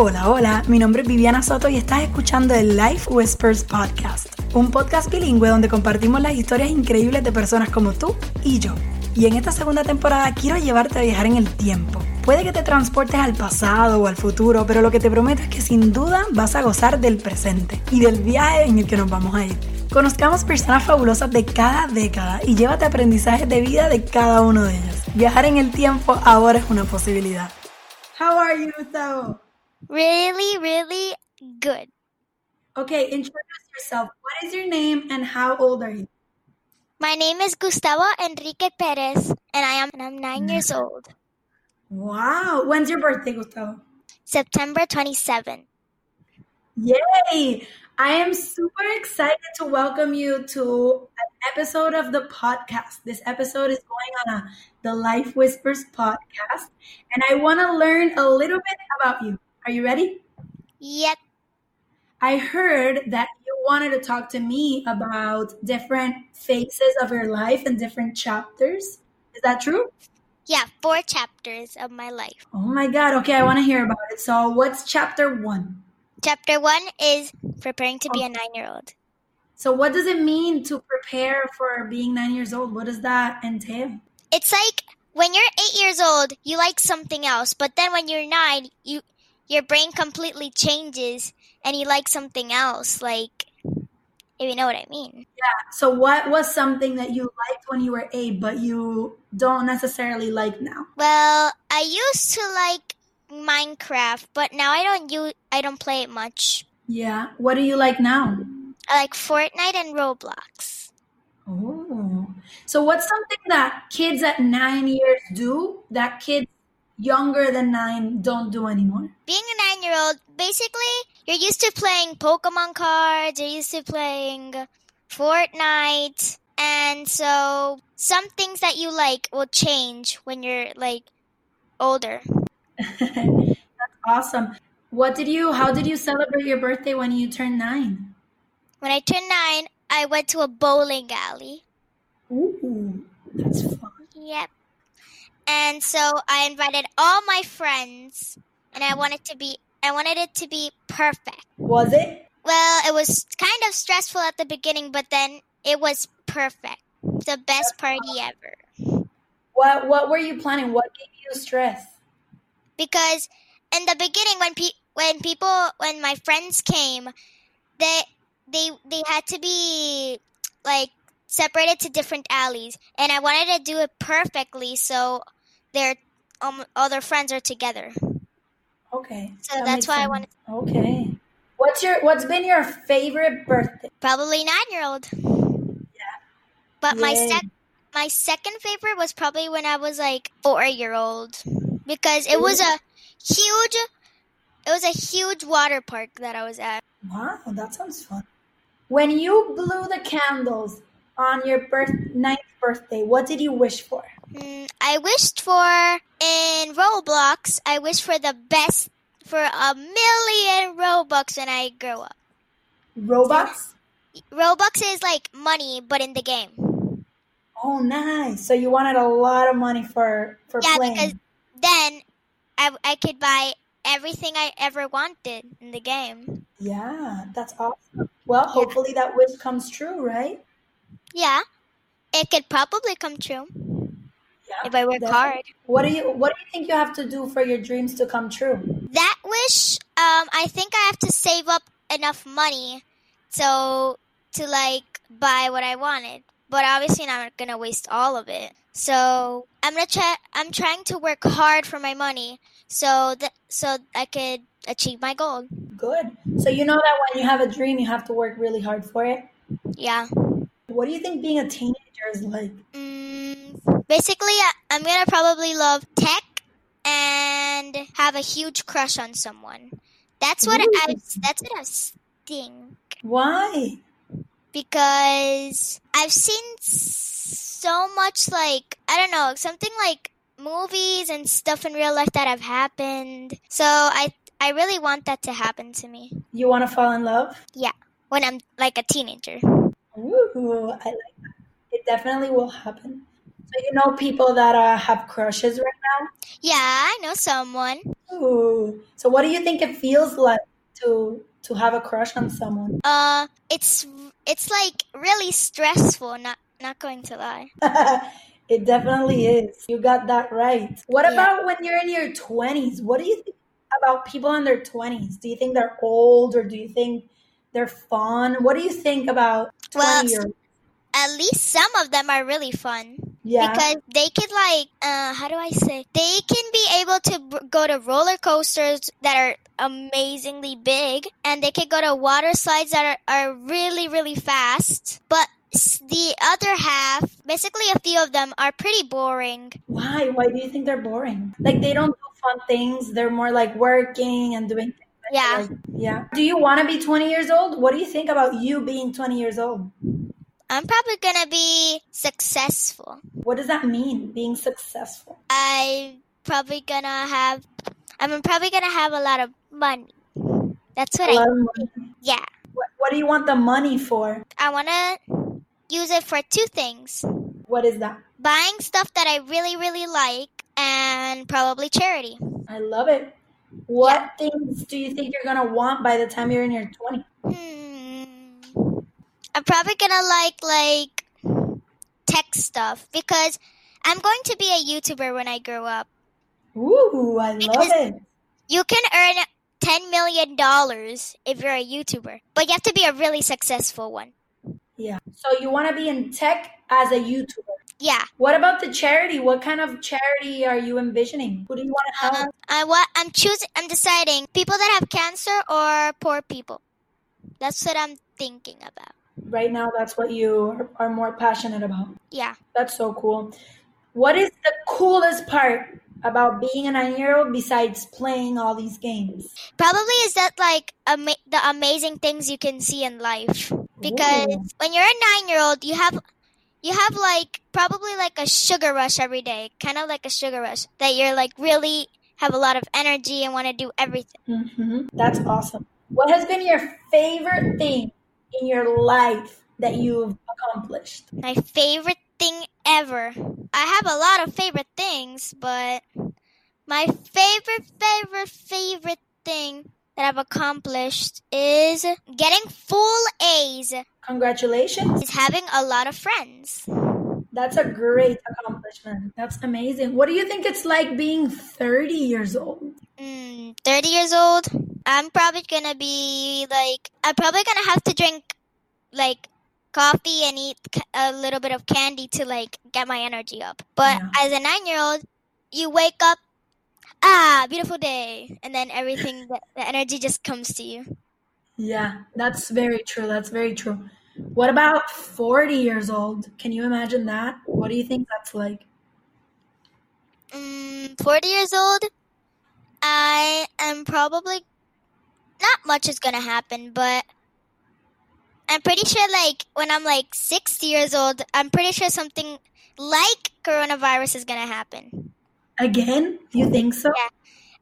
Hola, hola, mi nombre es Viviana Soto y estás escuchando el Life Whispers Podcast, un podcast bilingüe donde compartimos las historias increíbles de personas como tú y yo. Y en esta segunda temporada quiero llevarte a viajar en el tiempo. Puede que te transportes al pasado o al futuro, pero lo que te prometo es que sin duda vas a gozar del presente y del viaje en el que nos vamos a ir. Conozcamos personas fabulosas de cada década y llévate aprendizajes de vida de cada uno de ellos. Viajar en el tiempo ahora es una posibilidad. How are you, Gustavo? Really, really good. Okay, introduce yourself. What is your name and how old are you? My name is Gustavo Enrique Perez, and I am and I'm nine years old. Wow. When's your birthday, Gustavo? September 27. Yay! I am super excited to welcome you to an episode of the podcast. This episode is going on a the Life Whispers podcast, and I want to learn a little bit about you. Are you ready? Yep. I heard that you wanted to talk to me about different phases of your life and different chapters. Is that true? Yeah, four chapters of my life. Oh my God. Okay, I want to hear about it. So, what's chapter one? Chapter one is preparing to be a nine year old. So, what does it mean to prepare for being nine years old? What does that entail? It's like when you're eight years old, you like something else, but then when you're nine, you your brain completely changes and you like something else. Like, if you know what I mean. Yeah. So, what was something that you liked when you were eight, but you don't necessarily like now? Well, I used to like Minecraft, but now I don't use I don't play it much. Yeah. What do you like now? I like Fortnite and Roblox. Oh. So, what's something that kids at nine years do that kids younger than nine don't do anymore? Being a nine year old, basically, you're used to playing Pokemon cards, you're used to playing Fortnite, and so some things that you like will change when you're like older. That's awesome. What did you, how did you celebrate your birthday when you turned nine? When I turned nine, I went to a bowling alley. Ooh, that's fun. Yep. And so I invited all my friends, and I wanted to be I wanted it to be perfect. Was it? Well, it was kind of stressful at the beginning, but then it was perfect. The best party ever. What What were you planning? What gave you stress? Because in the beginning, when pe- when people when my friends came, they they they had to be like separated to different alleys, and I wanted to do it perfectly so their um, all their friends are together. Okay. So that that's why I sense. wanted Okay. What's your What's been your favorite birthday? probably nine year old. Yeah. But my Yay. sec my second favorite was probably when I was like four year old because it was a huge it was a huge water park that I was at. Wow, that sounds fun. When you blew the candles on your birth ninth birthday, what did you wish for? Mm, I wished for in Roblox. I wished for the best for a million Robux when I grow up. Robux. Robux is like money, but in the game. Oh, nice. So you wanted a lot of money for for Yeah, playing. because then I, I could buy everything I ever wanted in the game. Yeah, that's awesome. Well, hopefully that wish comes true, right? Yeah, it could probably come true Yeah. If I work definitely. hard. What do you What do you think you have to do for your dreams to come true? That wish, um, I think I have to save up enough money so to like buy what I wanted. But obviously, I'm not gonna waste all of it. So I'm gonna try. I'm trying to work hard for my money so that so I could achieve my goal. Good. So you know that when you have a dream, you have to work really hard for it. Yeah. What do you think being a teenager is like? Mm, basically, I- I'm gonna probably love tech and have a huge crush on someone. That's what Ooh. I. That's what I think Why? because I've seen so much like I don't know something like movies and stuff in real life that have happened. So I I really want that to happen to me You want to fall in love? Yeah, when I'm like a teenager. Ooh, I like that. It definitely will happen. You know people that uh, have crushes right now. Yeah, I know someone. Ooh. So what do you think it feels like to to have a crush on someone? Uh, it's it's like really stressful. Not not going to lie. it definitely is. You got that right. What Yeah. about when you're in your 20s? What do you think about people in their 20s? Do you think they're old or do you think they're fun? What do you think about 20 Well, year At least some of them are really fun. Yeah. because they could like uh how do i say they can be able to b- go to roller coasters that are amazingly big and they could go to water slides that are, are really really fast but the other half basically a few of them are pretty boring Why? Why do you think they're boring? Like they don't do fun things. They're more like working and doing things. Yeah. like. yeah. Do you want to be 20 years old? What do you think about you being 20 years old? I'm probably gonna be successful What does that mean? Being successful. i'm probably gonna have i'm probably gonna have a lot of money that's what A i lot of money. yeah What, what do you want the money for? i want to use it for two things What is that? buying stuff that I really, really like, and probably charity. I love it. What things do you think you're gonna want by the time you're in your 20s? Hmm. I'm probably gonna like like tech stuff because I'm going to be a YouTuber when I grow up. Ooh, I love Because- it. You can earn ten million dollars if you're a YouTuber, but you have to be a really successful one. Yeah. So you want to be in tech as a YouTuber. Yeah. What about the charity? What kind of charity are you envisioning? Who do you want to help? Um, I what I'm choosing. I'm deciding people that have cancer or poor people. That's what I'm thinking about. Right now, that's what you are, more passionate about. Yeah. That's so cool. What is the coolest part about being a nine-year-old besides playing all these games? Probably is that like ama- the amazing things you can see in life. Because Ooh. when you're a nine year old, you have you have like probably like a sugar rush every day, kind of like a sugar rush that you're like really have a lot of energy and want to do everything. hmm That's awesome. What has been your favorite thing in your life that you've accomplished? My favorite thing ever. I have a lot of favorite things, but my favorite favorite favorite thing that I've accomplished is getting full A's. Congratulations. Is having a lot of friends. That's a great accomplishment. That's amazing. What do you think it's like being 30 years old? Mm, 30 years old. I'm probably gonna be like, I'm probably gonna have to drink like coffee and eat a little bit of candy to like get my energy up. But Yeah. as a nine year old, you wake up, ah, beautiful day, and then everything, the, the energy just comes to you. Yeah, that's very true. That's very true. What about 40 years old? Can you imagine that? What do you think that's like? Mm, 40 years old, I am probably not much is gonna happen, but I'm pretty sure like when I'm like 60 years old, I'm pretty sure something like coronavirus is gonna happen. Again? You think so? Yeah.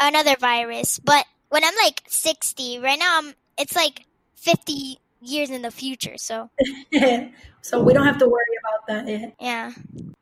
Another virus, but when I'm like 60, right now I'm it's like 50 years in the future, so so we don't have to worry about that yet. yeah.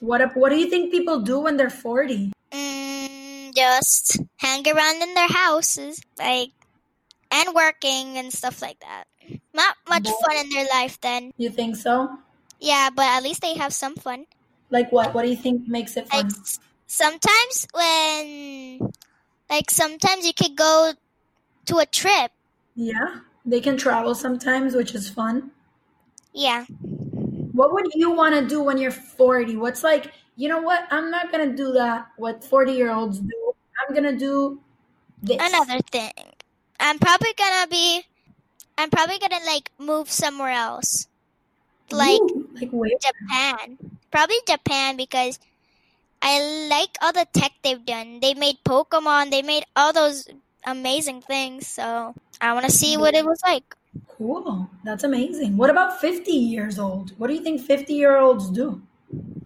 What what do you think people do when they're 40? Mm, just hang around in their houses, like, and working and stuff like that. Not much fun in their life then. You think so? Yeah, but at least they have some fun. Like what? What do you think makes it fun? s- sometimes when, like sometimes you could go to a trip. Yeah, they can travel sometimes, which is fun. Yeah. What would you want to do when you're 40? What's like, you know what? I'm not going to do that, what 40 year olds do. I'm going to do this. Another thing. I'm probably gonna be, I'm probably gonna like move somewhere else. Like, Ooh, like where? Japan. Probably Japan because I like all the tech they've done. They made Pokemon, they made all those amazing things, so I want to see what it was like. Cool. That's amazing. What about 50 years old? What do you think 50 year olds do?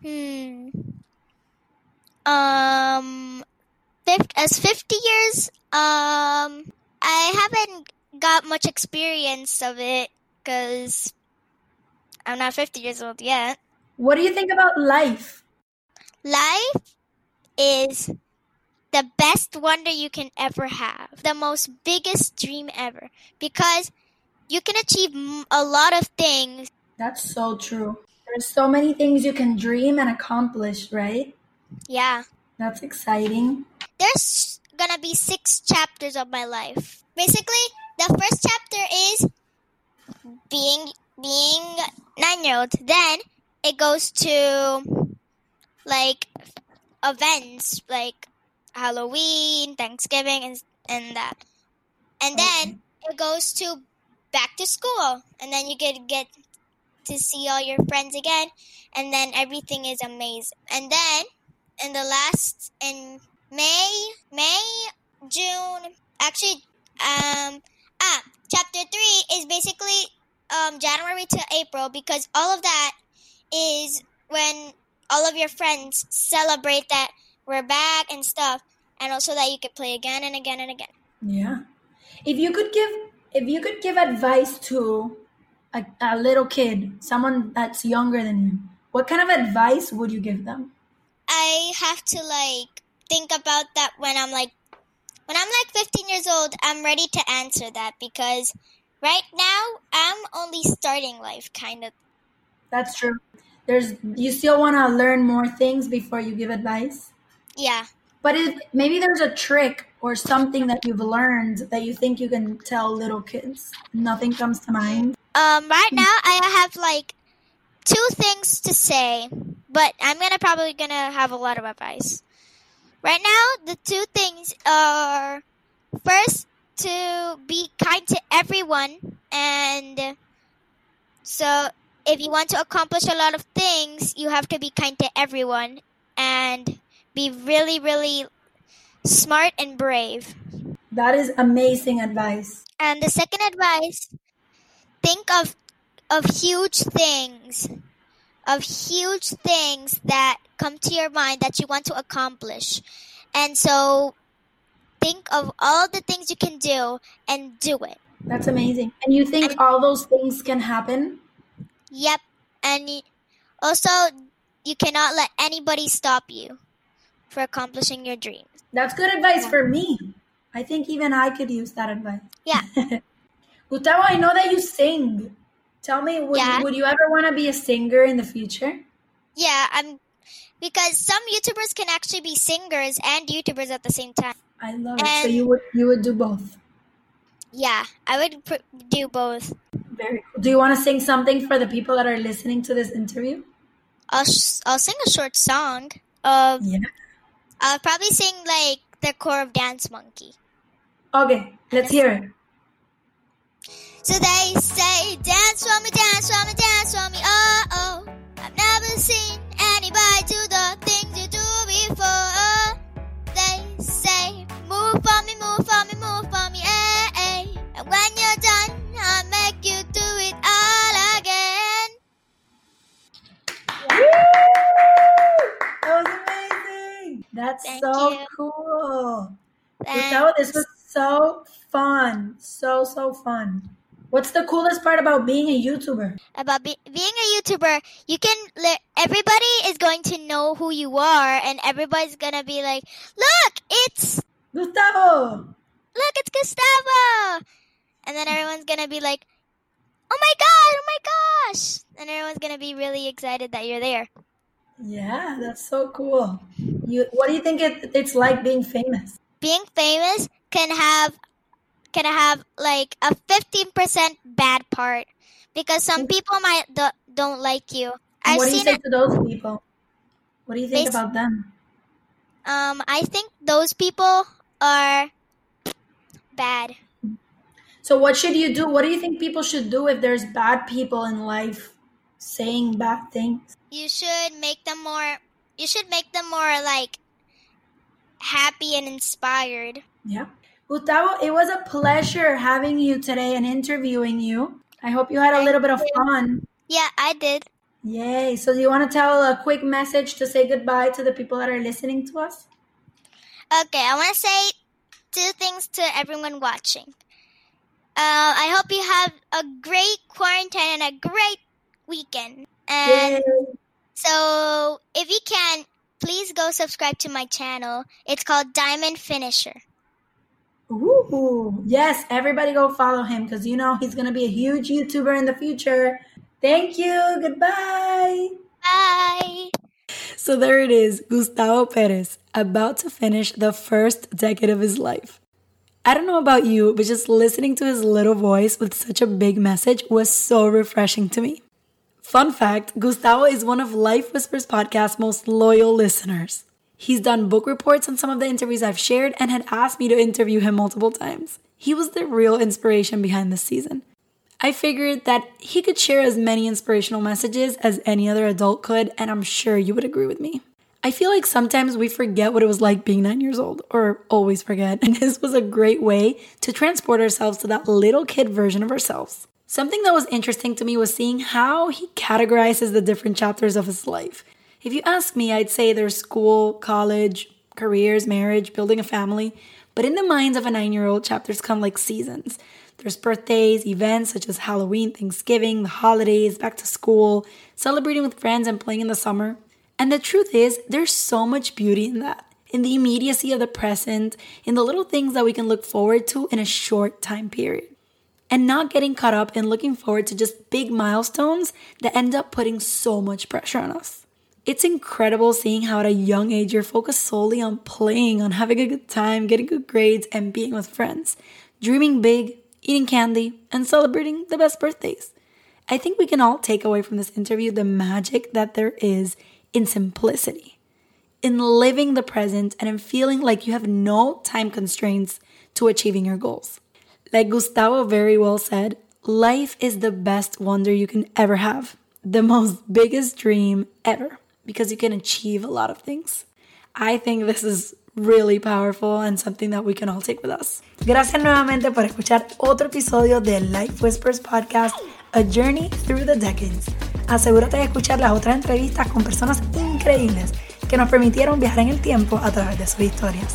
Hmm. Um, as 50 years, um, I haven't got much experience of it because I'm not 50 years old yet. What do you think about life? Life is the best wonder you can ever have, the most biggest dream ever, because you can achieve a lot of things. That's so true. There's so many things you can dream and accomplish, right? Yeah. That's exciting. There's gonna be six chapters of my life. Basically, the first chapter is being being nine year old. Then it goes to like events like Halloween, Thanksgiving, and and that. And then it goes to back to school, and then you get get to see all your friends again, and then everything is amazing. And then in the last in May, May, June, actually, um, ah, chapter three is basically um January to April because all of that is when all of your friends celebrate that we're back and stuff, and also that you could play again and again and again. Yeah. If you could give if you could give advice to a, a little kid, someone that's younger than you, what kind of advice would you give them? I have to like think about that when I'm like when I'm like 15 years old, I'm ready to answer that because right now I'm only starting life kind of. That's true. There's you still want to learn more things before you give advice. Yeah. But if maybe there's a trick or something that you've learned that you think you can tell little kids. Nothing comes to mind. Um right now I have like two things to say, but I'm going to probably going to have a lot of advice. Right now, the two things are first to be kind to everyone and so if you want to accomplish a lot of things, you have to be kind to everyone and be really really smart and brave. That is amazing advice. And the second advice, think of of huge things. Of huge things that come to your mind that you want to accomplish. And so think of all the things you can do and do it. That's amazing. And you think all those things can happen? Yep. And also you cannot let anybody stop you for accomplishing your dreams. That's good advice for me. I think even I could use that advice. Yeah. Gustavo, I know that you sing. Tell me, would, Yeah. would you ever want to be a singer in the future? Yeah, I'm because some YouTubers can actually be singers and YouTubers at the same time. I love it. So you would you would do both. Yeah, I would pr- do both. Very cool. Do you want to sing something for the people that are listening to this interview? I'll sh- I'll sing a short song. Of Yeah. I'll probably sing like the core of Dance Monkey. Okay, let's hear it. So they say, dance for me, dance for me, dance for me. Oh oh, I've never seen anybody to the things you do before. They say, move for me, move for me, move for me, eh eh. And when you're done, I'll make you do it all again. That was amazing. That's Thank so you. cool. Gustavo, this was so fun. So, so fun. What's the coolest part about being a YouTuber? about be- being a YouTuber, you can li- everybody is going to know who you are, and everybody's gonna be like, "Look, it's Gustavo! look, it's Gustavo," and then everyone's gonna be like, "Oh my god, oh my gosh!" and everyone's gonna be really excited that you're there. Yeah, that's so cool. You, what do you think it, it's like being famous? Being famous can have can have like a fifteen percent bad part because some people might do- don't like you. I've what do you say it. to those people? What do you think about them? Um, I think those people are bad. So, what should you do? What do you think people should do if there's bad people in life saying bad things? You should make them more. You should make them more like happy and inspired. Yeah. Gustavo, it was a pleasure having you today and interviewing you. I hope you had a little bit of fun. Yeah, I did. Yay. So, do you want to tell a quick message to say goodbye to the people that are listening to us? Okay, I want to say two things to everyone watching. Uh, I hope you have a great quarantine and a great weekend. And Yay. so, if you can, please go subscribe to my channel. It's called Diamond Finisher. Ooh, yes, everybody go follow him because you know he's going to be a huge YouTuber in the future. Thank you. Goodbye. Bye. So there it is, Gustavo Perez, about to finish the first decade of his life. I don't know about you, but just listening to his little voice with such a big message was so refreshing to me. Fun fact Gustavo is one of Life Whispers podcast's most loyal listeners. He's done book reports on some of the interviews I've shared and had asked me to interview him multiple times. He was the real inspiration behind this season. I figured that he could share as many inspirational messages as any other adult could, and I'm sure you would agree with me. I feel like sometimes we forget what it was like being nine years old, or always forget, and this was a great way to transport ourselves to that little kid version of ourselves. Something that was interesting to me was seeing how he categorizes the different chapters of his life. If you ask me, I'd say there's school, college, careers, marriage, building a family, but in the minds of a nine year old, chapters come like seasons. There's birthdays, events such as Halloween, Thanksgiving, the holidays, back to school, celebrating with friends, and playing in the summer. And the truth is, there's so much beauty in that. In the immediacy of the present, in the little things that we can look forward to in a short time period. And not getting caught up in looking forward to just big milestones that end up putting so much pressure on us. It's incredible seeing how at a young age you're focused solely on playing, on having a good time, getting good grades, and being with friends. Dreaming big, eating candy, and celebrating the best birthdays. I think we can all take away from this interview the magic that there is in simplicity, in living the present, and in feeling like you have no time constraints to achieving your goals. Like Gustavo very well said, life is the best wonder you can ever have, the most biggest dream ever, because you can achieve a lot of things. I think this is really powerful and something that we can all take with us. Gracias nuevamente por escuchar otro episodio de Life Whispers Podcast, A Journey Through the Decades. Asegúrate de escuchar las otras entrevistas con personas increíbles que nos permitieron viajar en el tiempo a través de sus historias.